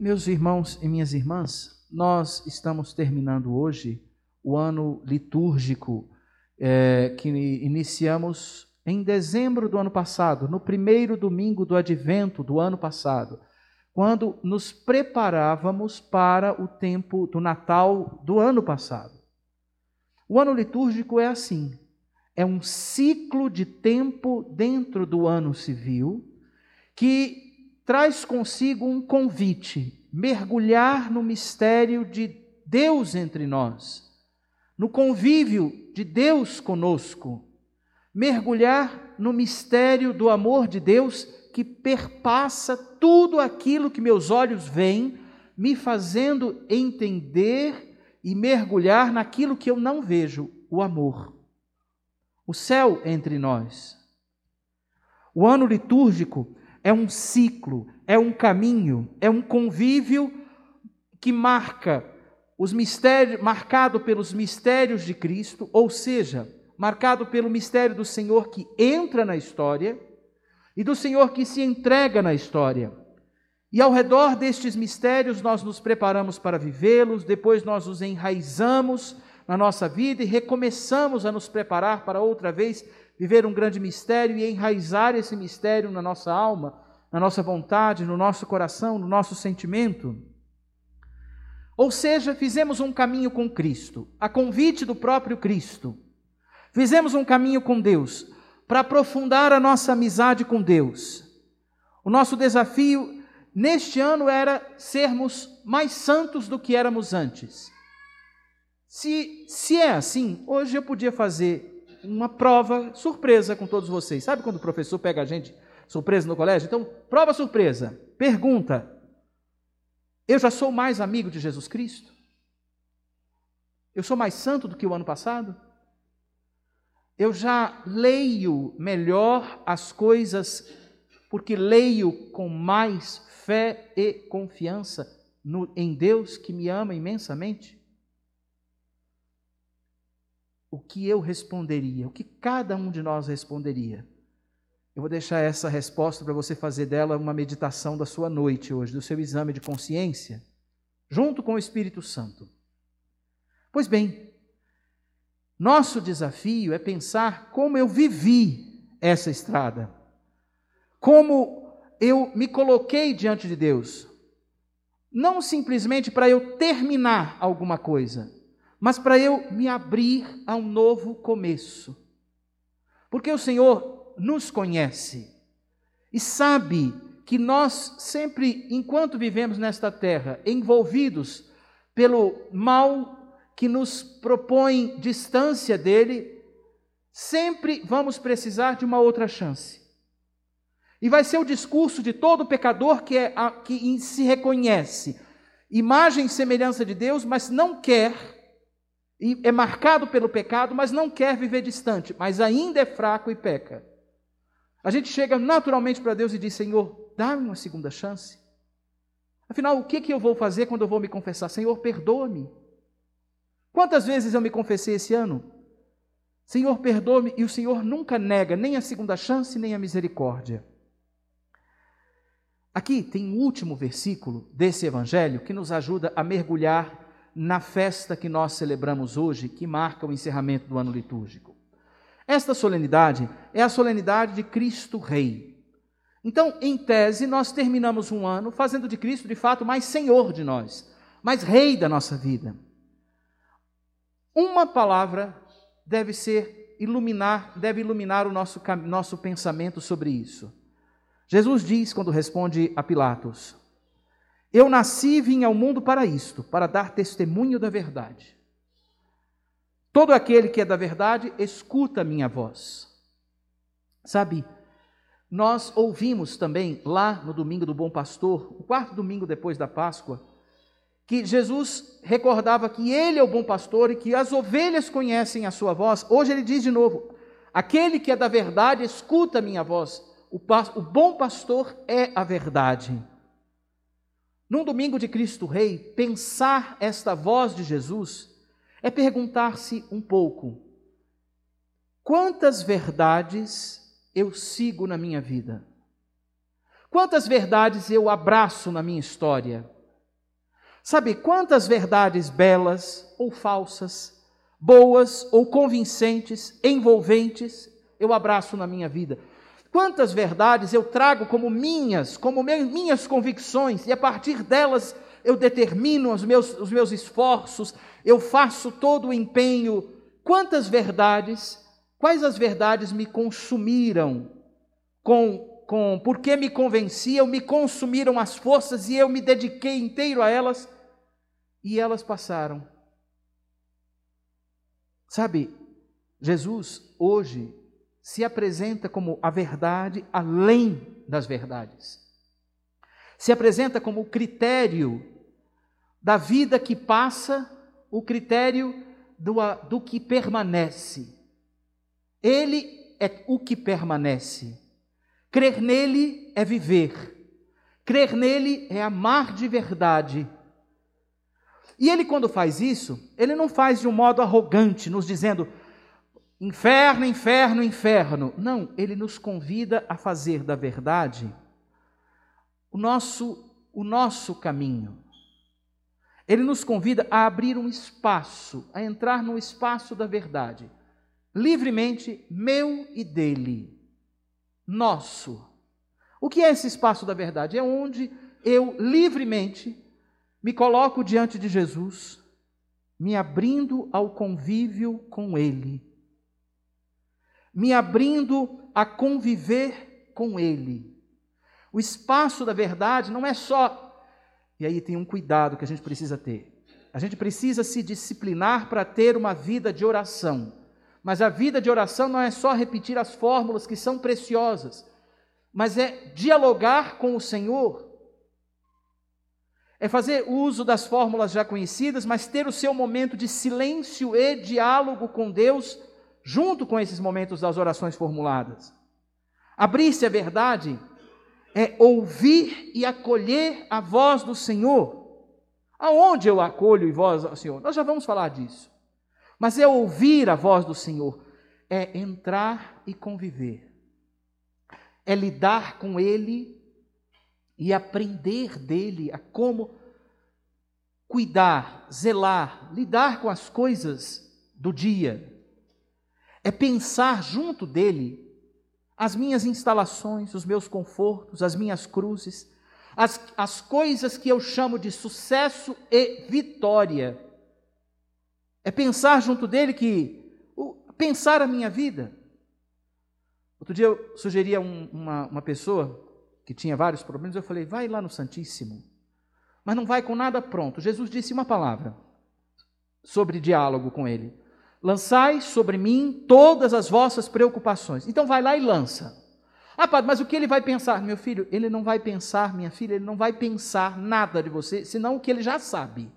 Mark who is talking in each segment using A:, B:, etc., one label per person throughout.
A: Meus irmãos e minhas irmãs, nós estamos terminando hoje o ano litúrgico é, que iniciamos em dezembro do ano passado, no primeiro domingo do advento do ano passado, quando nos preparávamos para o tempo do Natal do ano passado. O ano litúrgico é assim: é um ciclo de tempo dentro do ano civil que traz consigo um convite, mergulhar no mistério de Deus entre nós, no convívio de Deus conosco, mergulhar no mistério do amor de Deus que perpassa tudo aquilo que meus olhos veem, me fazendo entender e mergulhar naquilo que eu não vejo, o amor. O céu entre nós. O ano litúrgico é um ciclo, é um caminho, é um convívio que marca os mistérios, marcado pelos mistérios de Cristo, ou seja, marcado pelo mistério do Senhor que entra na história e do Senhor que se entrega na história. E ao redor destes mistérios nós nos preparamos para vivê-los, depois nós os enraizamos na nossa vida e recomeçamos a nos preparar para outra vez viver um grande mistério e enraizar esse mistério na nossa alma, na nossa vontade, no nosso coração, no nosso sentimento. Ou seja, fizemos um caminho com Cristo, a convite do próprio Cristo. Fizemos um caminho com Deus para aprofundar a nossa amizade com Deus. O nosso desafio neste ano era sermos mais santos do que éramos antes. Se, se é assim, hoje eu podia fazer uma prova surpresa com todos vocês. Sabe quando o professor pega a gente surpresa no colégio? Então, prova surpresa. Pergunta: Eu já sou mais amigo de Jesus Cristo? Eu sou mais santo do que o ano passado? Eu já leio melhor as coisas porque leio com mais fé e confiança no, em Deus que me ama imensamente? O que eu responderia, o que cada um de nós responderia. Eu vou deixar essa resposta para você fazer dela uma meditação da sua noite hoje, do seu exame de consciência, junto com o Espírito Santo. Pois bem, nosso desafio é pensar como eu vivi essa estrada, como eu me coloquei diante de Deus, não simplesmente para eu terminar alguma coisa, mas para eu me abrir a um novo começo. Porque o Senhor nos conhece e sabe que nós sempre, enquanto vivemos nesta terra, envolvidos pelo mal que nos propõe distância dele, sempre vamos precisar de uma outra chance. E vai ser o discurso de todo pecador que, é, que se reconhece imagem e semelhança de Deus, mas não quer e é marcado pelo pecado, mas não quer viver distante, mas ainda é fraco e peca. A gente chega naturalmente para Deus e diz: Senhor, dá-me uma segunda chance. Afinal, o que, que eu vou fazer quando eu vou me confessar? Senhor, perdoa-me. Quantas vezes eu me confessei esse ano? Senhor, perdoa-me, e o Senhor nunca nega nem a segunda chance, nem a misericórdia. Aqui tem um último versículo desse evangelho que nos ajuda a mergulhar na festa que nós celebramos hoje, que marca o encerramento do ano litúrgico. Esta solenidade é a solenidade de Cristo Rei. Então, em tese, nós terminamos um ano fazendo de Cristo, de fato, mais Senhor de nós, mais Rei da nossa vida. Uma palavra deve ser iluminar, deve iluminar o nosso, nosso pensamento sobre isso. Jesus diz, quando responde a Pilatos: eu nasci e vim ao mundo para isto, para dar testemunho da verdade. Todo aquele que é da verdade, escuta a minha voz. Sabe, nós ouvimos também lá no domingo do Bom Pastor, o quarto domingo depois da Páscoa, que Jesus recordava que Ele é o bom pastor e que as ovelhas conhecem a sua voz. Hoje ele diz de novo: aquele que é da verdade, escuta a minha voz. O, o bom pastor é a verdade. Num domingo de Cristo Rei, pensar esta voz de Jesus é perguntar-se um pouco: quantas verdades eu sigo na minha vida? Quantas verdades eu abraço na minha história? Sabe quantas verdades belas ou falsas, boas ou convincentes, envolventes, eu abraço na minha vida? Quantas verdades eu trago como minhas, como minhas convicções, e a partir delas eu determino os meus, os meus esforços, eu faço todo o empenho. Quantas verdades, quais as verdades me consumiram com, com porque me convenciam, me consumiram as forças e eu me dediquei inteiro a elas e elas passaram. Sabe, Jesus hoje se apresenta como a verdade além das verdades. Se apresenta como o critério da vida que passa, o critério do, do que permanece. Ele é o que permanece. Crer nele é viver. Crer nele é amar de verdade. E ele, quando faz isso, ele não faz de um modo arrogante, nos dizendo inferno, inferno, inferno. Não, ele nos convida a fazer da verdade o nosso, o nosso caminho. Ele nos convida a abrir um espaço, a entrar no espaço da verdade, livremente, meu e dele, nosso. O que é esse espaço da verdade? É onde eu livremente me coloco diante de Jesus, me abrindo ao convívio com Ele, me abrindo a conviver com Ele. O espaço da verdade não é só. E aí tem um cuidado que a gente precisa ter. A gente precisa se disciplinar para ter uma vida de oração. Mas a vida de oração não é só repetir as fórmulas que são preciosas, mas é dialogar com o Senhor é fazer uso das fórmulas já conhecidas, mas ter o seu momento de silêncio e diálogo com Deus, junto com esses momentos das orações formuladas. Abrir-se à verdade é ouvir e acolher a voz do Senhor. Aonde eu acolho e voz do Senhor? Nós já vamos falar disso. Mas é ouvir a voz do Senhor, é entrar e conviver, é lidar com Ele e aprender dele a como cuidar, zelar, lidar com as coisas do dia. É pensar junto dele as minhas instalações, os meus confortos, as minhas cruzes, as, as coisas que eu chamo de sucesso e vitória. É pensar junto dele que, pensar a minha vida. Outro dia eu sugeri a um, uma, uma pessoa que tinha vários problemas, eu falei: vai lá no Santíssimo. Mas não vai com nada pronto. Jesus disse uma palavra sobre diálogo com ele: Lançai sobre mim todas as vossas preocupações. Então vai lá e lança. Ah, padre, mas o que ele vai pensar? Meu filho, ele não vai pensar, minha filha, ele não vai pensar nada de você, senão o que ele já sabe.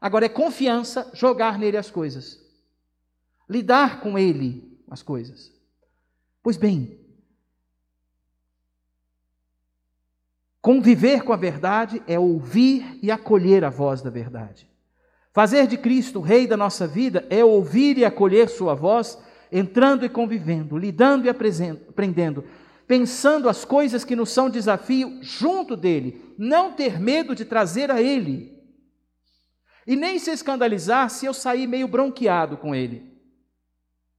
A: Agora é confiança jogar nele as coisas. Lidar com ele as coisas. Pois bem, Conviver com a verdade é ouvir e acolher a voz da verdade. Fazer de Cristo o Rei da nossa vida é ouvir e acolher Sua voz, entrando e convivendo, lidando e aprendendo, pensando as coisas que nos são desafio junto dele, não ter medo de trazer a ele. E nem se escandalizar se eu sair meio bronqueado com ele.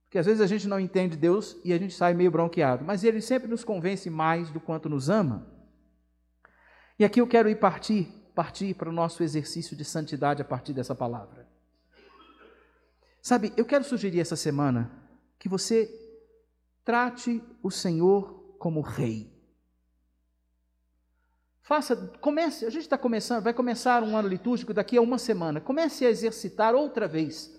A: Porque às vezes a gente não entende Deus e a gente sai meio bronqueado, mas ele sempre nos convence mais do quanto nos ama. E aqui eu quero ir partir, partir para o nosso exercício de santidade a partir dessa palavra. Sabe, eu quero sugerir essa semana que você trate o Senhor como rei. Faça, comece, a gente está começando, vai começar um ano litúrgico daqui a uma semana. Comece a exercitar outra vez.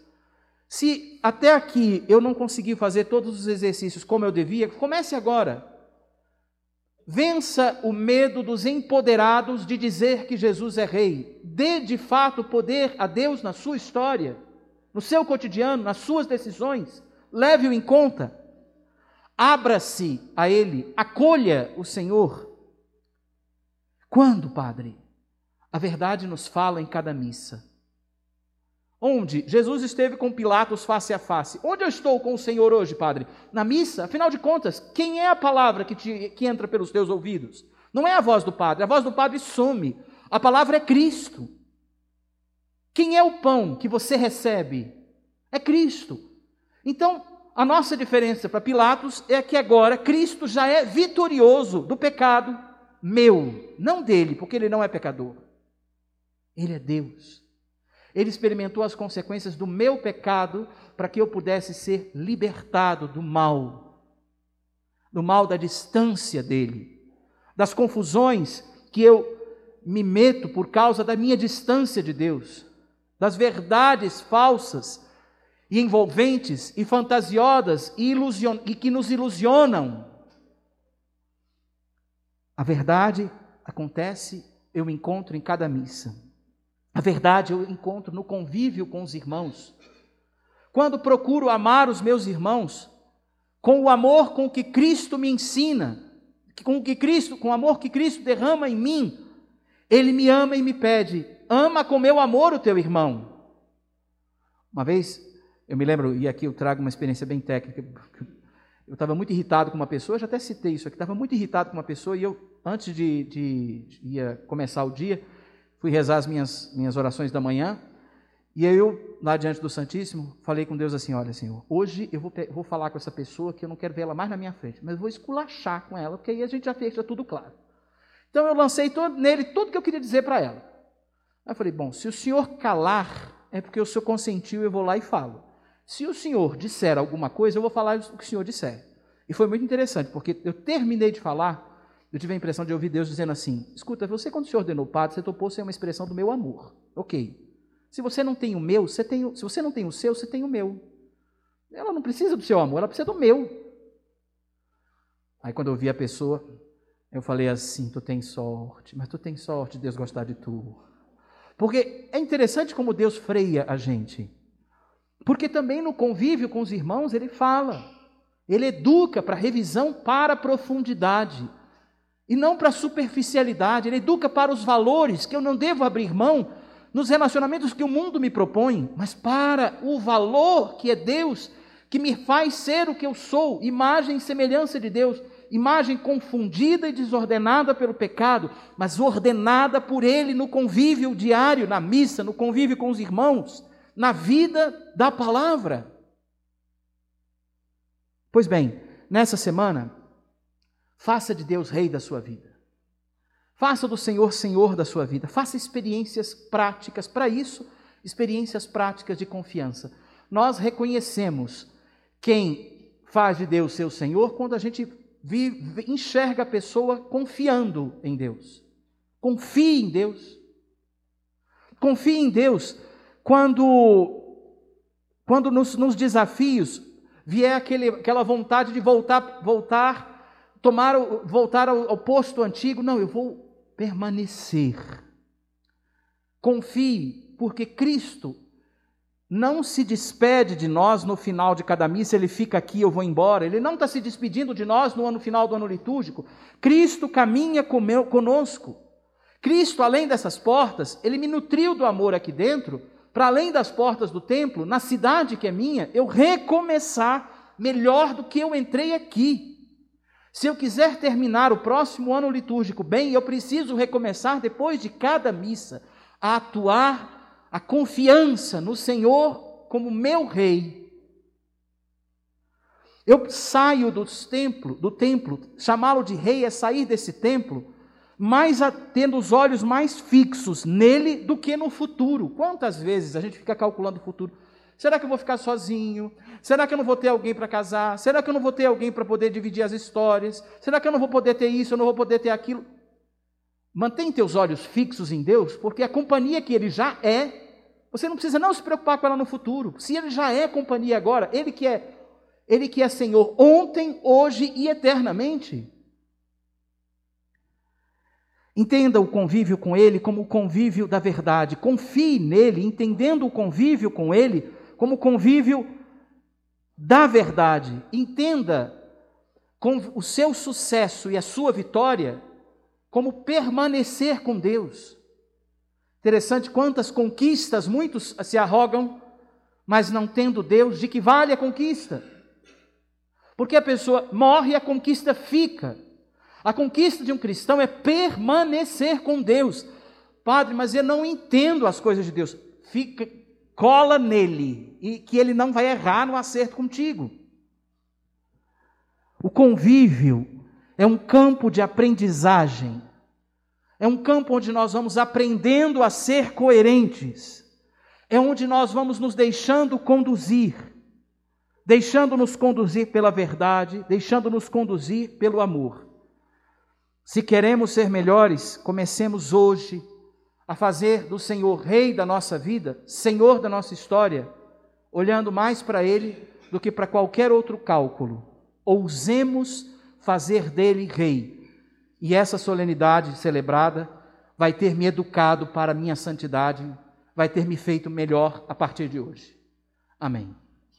A: Se até aqui eu não consegui fazer todos os exercícios como eu devia, comece agora. Vença o medo dos empoderados de dizer que Jesus é rei. Dê de fato poder a Deus na sua história, no seu cotidiano, nas suas decisões. Leve-o em conta. Abra-se a Ele, acolha o Senhor. Quando, Padre? A verdade nos fala em cada missa. Onde? Jesus esteve com Pilatos face a face. Onde eu estou com o Senhor hoje, Padre? Na missa? Afinal de contas, quem é a palavra que, te, que entra pelos teus ouvidos? Não é a voz do Padre, a voz do Padre some. A palavra é Cristo. Quem é o pão que você recebe? É Cristo. Então, a nossa diferença para Pilatos é que agora Cristo já é vitorioso do pecado meu, não dele, porque ele não é pecador. Ele é Deus. Ele experimentou as consequências do meu pecado para que eu pudesse ser libertado do mal, do mal da distância dele, das confusões que eu me meto por causa da minha distância de Deus, das verdades falsas e envolventes e fantasiosas e, ilusion... e que nos ilusionam. A verdade acontece, eu encontro em cada missa. A verdade eu encontro no convívio com os irmãos. Quando procuro amar os meus irmãos com o amor com que Cristo me ensina, com o que Cristo, com o amor que Cristo derrama em mim, ele me ama e me pede: ama com meu amor o teu irmão. Uma vez eu me lembro, e aqui eu trago uma experiência bem técnica. Eu estava muito irritado com uma pessoa, já até citei isso aqui, estava muito irritado com uma pessoa e eu, antes de, de, de ia começar o dia, fui rezar as minhas, minhas orações da manhã, e aí eu, lá diante do Santíssimo, falei com Deus assim, olha Senhor, hoje eu vou, vou falar com essa pessoa que eu não quero ver ela mais na minha frente, mas vou esculachar com ela, porque aí a gente já fez tudo claro. Então eu lancei todo, nele tudo que eu queria dizer para ela. Aí eu falei, bom, se o Senhor calar, é porque o Senhor consentiu, eu vou lá e falo. Se o senhor disser alguma coisa, eu vou falar o que o senhor disser. E foi muito interessante, porque eu terminei de falar, eu tive a impressão de ouvir Deus dizendo assim: escuta, você quando se ordenou padre, você topou ser uma expressão do meu amor. Ok. Se você não tem o meu, você tem o, se você não tem o seu, você tem o meu. Ela não precisa do seu amor, ela precisa do meu. Aí quando eu vi a pessoa, eu falei assim: tu tem sorte, mas tu tem sorte de Deus gostar de tu. Porque é interessante como Deus freia a gente. Porque também no convívio com os irmãos ele fala, ele educa para revisão para profundidade e não para a superficialidade, ele educa para os valores que eu não devo abrir mão nos relacionamentos que o mundo me propõe, mas para o valor que é Deus, que me faz ser o que eu sou, imagem e semelhança de Deus, imagem confundida e desordenada pelo pecado, mas ordenada por Ele no convívio diário, na missa, no convívio com os irmãos na vida da palavra. Pois bem, nessa semana, faça de Deus rei da sua vida. Faça do Senhor Senhor da sua vida. Faça experiências práticas para isso, experiências práticas de confiança. Nós reconhecemos quem faz de Deus seu Senhor quando a gente vive, enxerga a pessoa confiando em Deus. Confie em Deus. Confie em Deus quando, quando nos, nos desafios vier aquele, aquela vontade de voltar, voltar, tomar, voltar ao, ao posto antigo, não, eu vou permanecer. Confie, porque Cristo não se despede de nós no final de cada missa, ele fica aqui, eu vou embora. Ele não está se despedindo de nós no ano final do ano litúrgico. Cristo caminha conosco. Cristo, além dessas portas, ele me nutriu do amor aqui dentro para além das portas do templo, na cidade que é minha, eu recomeçar melhor do que eu entrei aqui. Se eu quiser terminar o próximo ano litúrgico bem, eu preciso recomeçar depois de cada missa a atuar a confiança no Senhor como meu rei. Eu saio do templo, do templo, chamá-lo de rei é sair desse templo mais tendo os olhos mais fixos nele do que no futuro. Quantas vezes a gente fica calculando o futuro? Será que eu vou ficar sozinho? Será que eu não vou ter alguém para casar? Será que eu não vou ter alguém para poder dividir as histórias? Será que eu não vou poder ter isso? Eu não vou poder ter aquilo? Mantém teus olhos fixos em Deus, porque a companhia que Ele já é, você não precisa não se preocupar com ela no futuro. Se Ele já é companhia agora, Ele que é, Ele que é Senhor ontem, hoje e eternamente. Entenda o convívio com Ele como o convívio da verdade. Confie nele, entendendo o convívio com Ele como convívio da verdade. Entenda o seu sucesso e a sua vitória como permanecer com Deus. Interessante quantas conquistas muitos se arrogam, mas não tendo Deus, de que vale a conquista? Porque a pessoa morre e a conquista fica. A conquista de um cristão é permanecer com Deus. Padre, mas eu não entendo as coisas de Deus. fica, cola nele e que ele não vai errar no acerto contigo. O convívio é um campo de aprendizagem, é um campo onde nós vamos aprendendo a ser coerentes, é onde nós vamos nos deixando conduzir, deixando-nos conduzir pela verdade, deixando-nos conduzir pelo amor. Se queremos ser melhores, comecemos hoje a fazer do Senhor Rei da nossa vida, Senhor da nossa história, olhando mais para Ele do que para qualquer outro cálculo. Ousemos fazer dele Rei. E essa solenidade celebrada vai ter me educado para a minha santidade, vai ter me feito melhor a partir de hoje. Amém.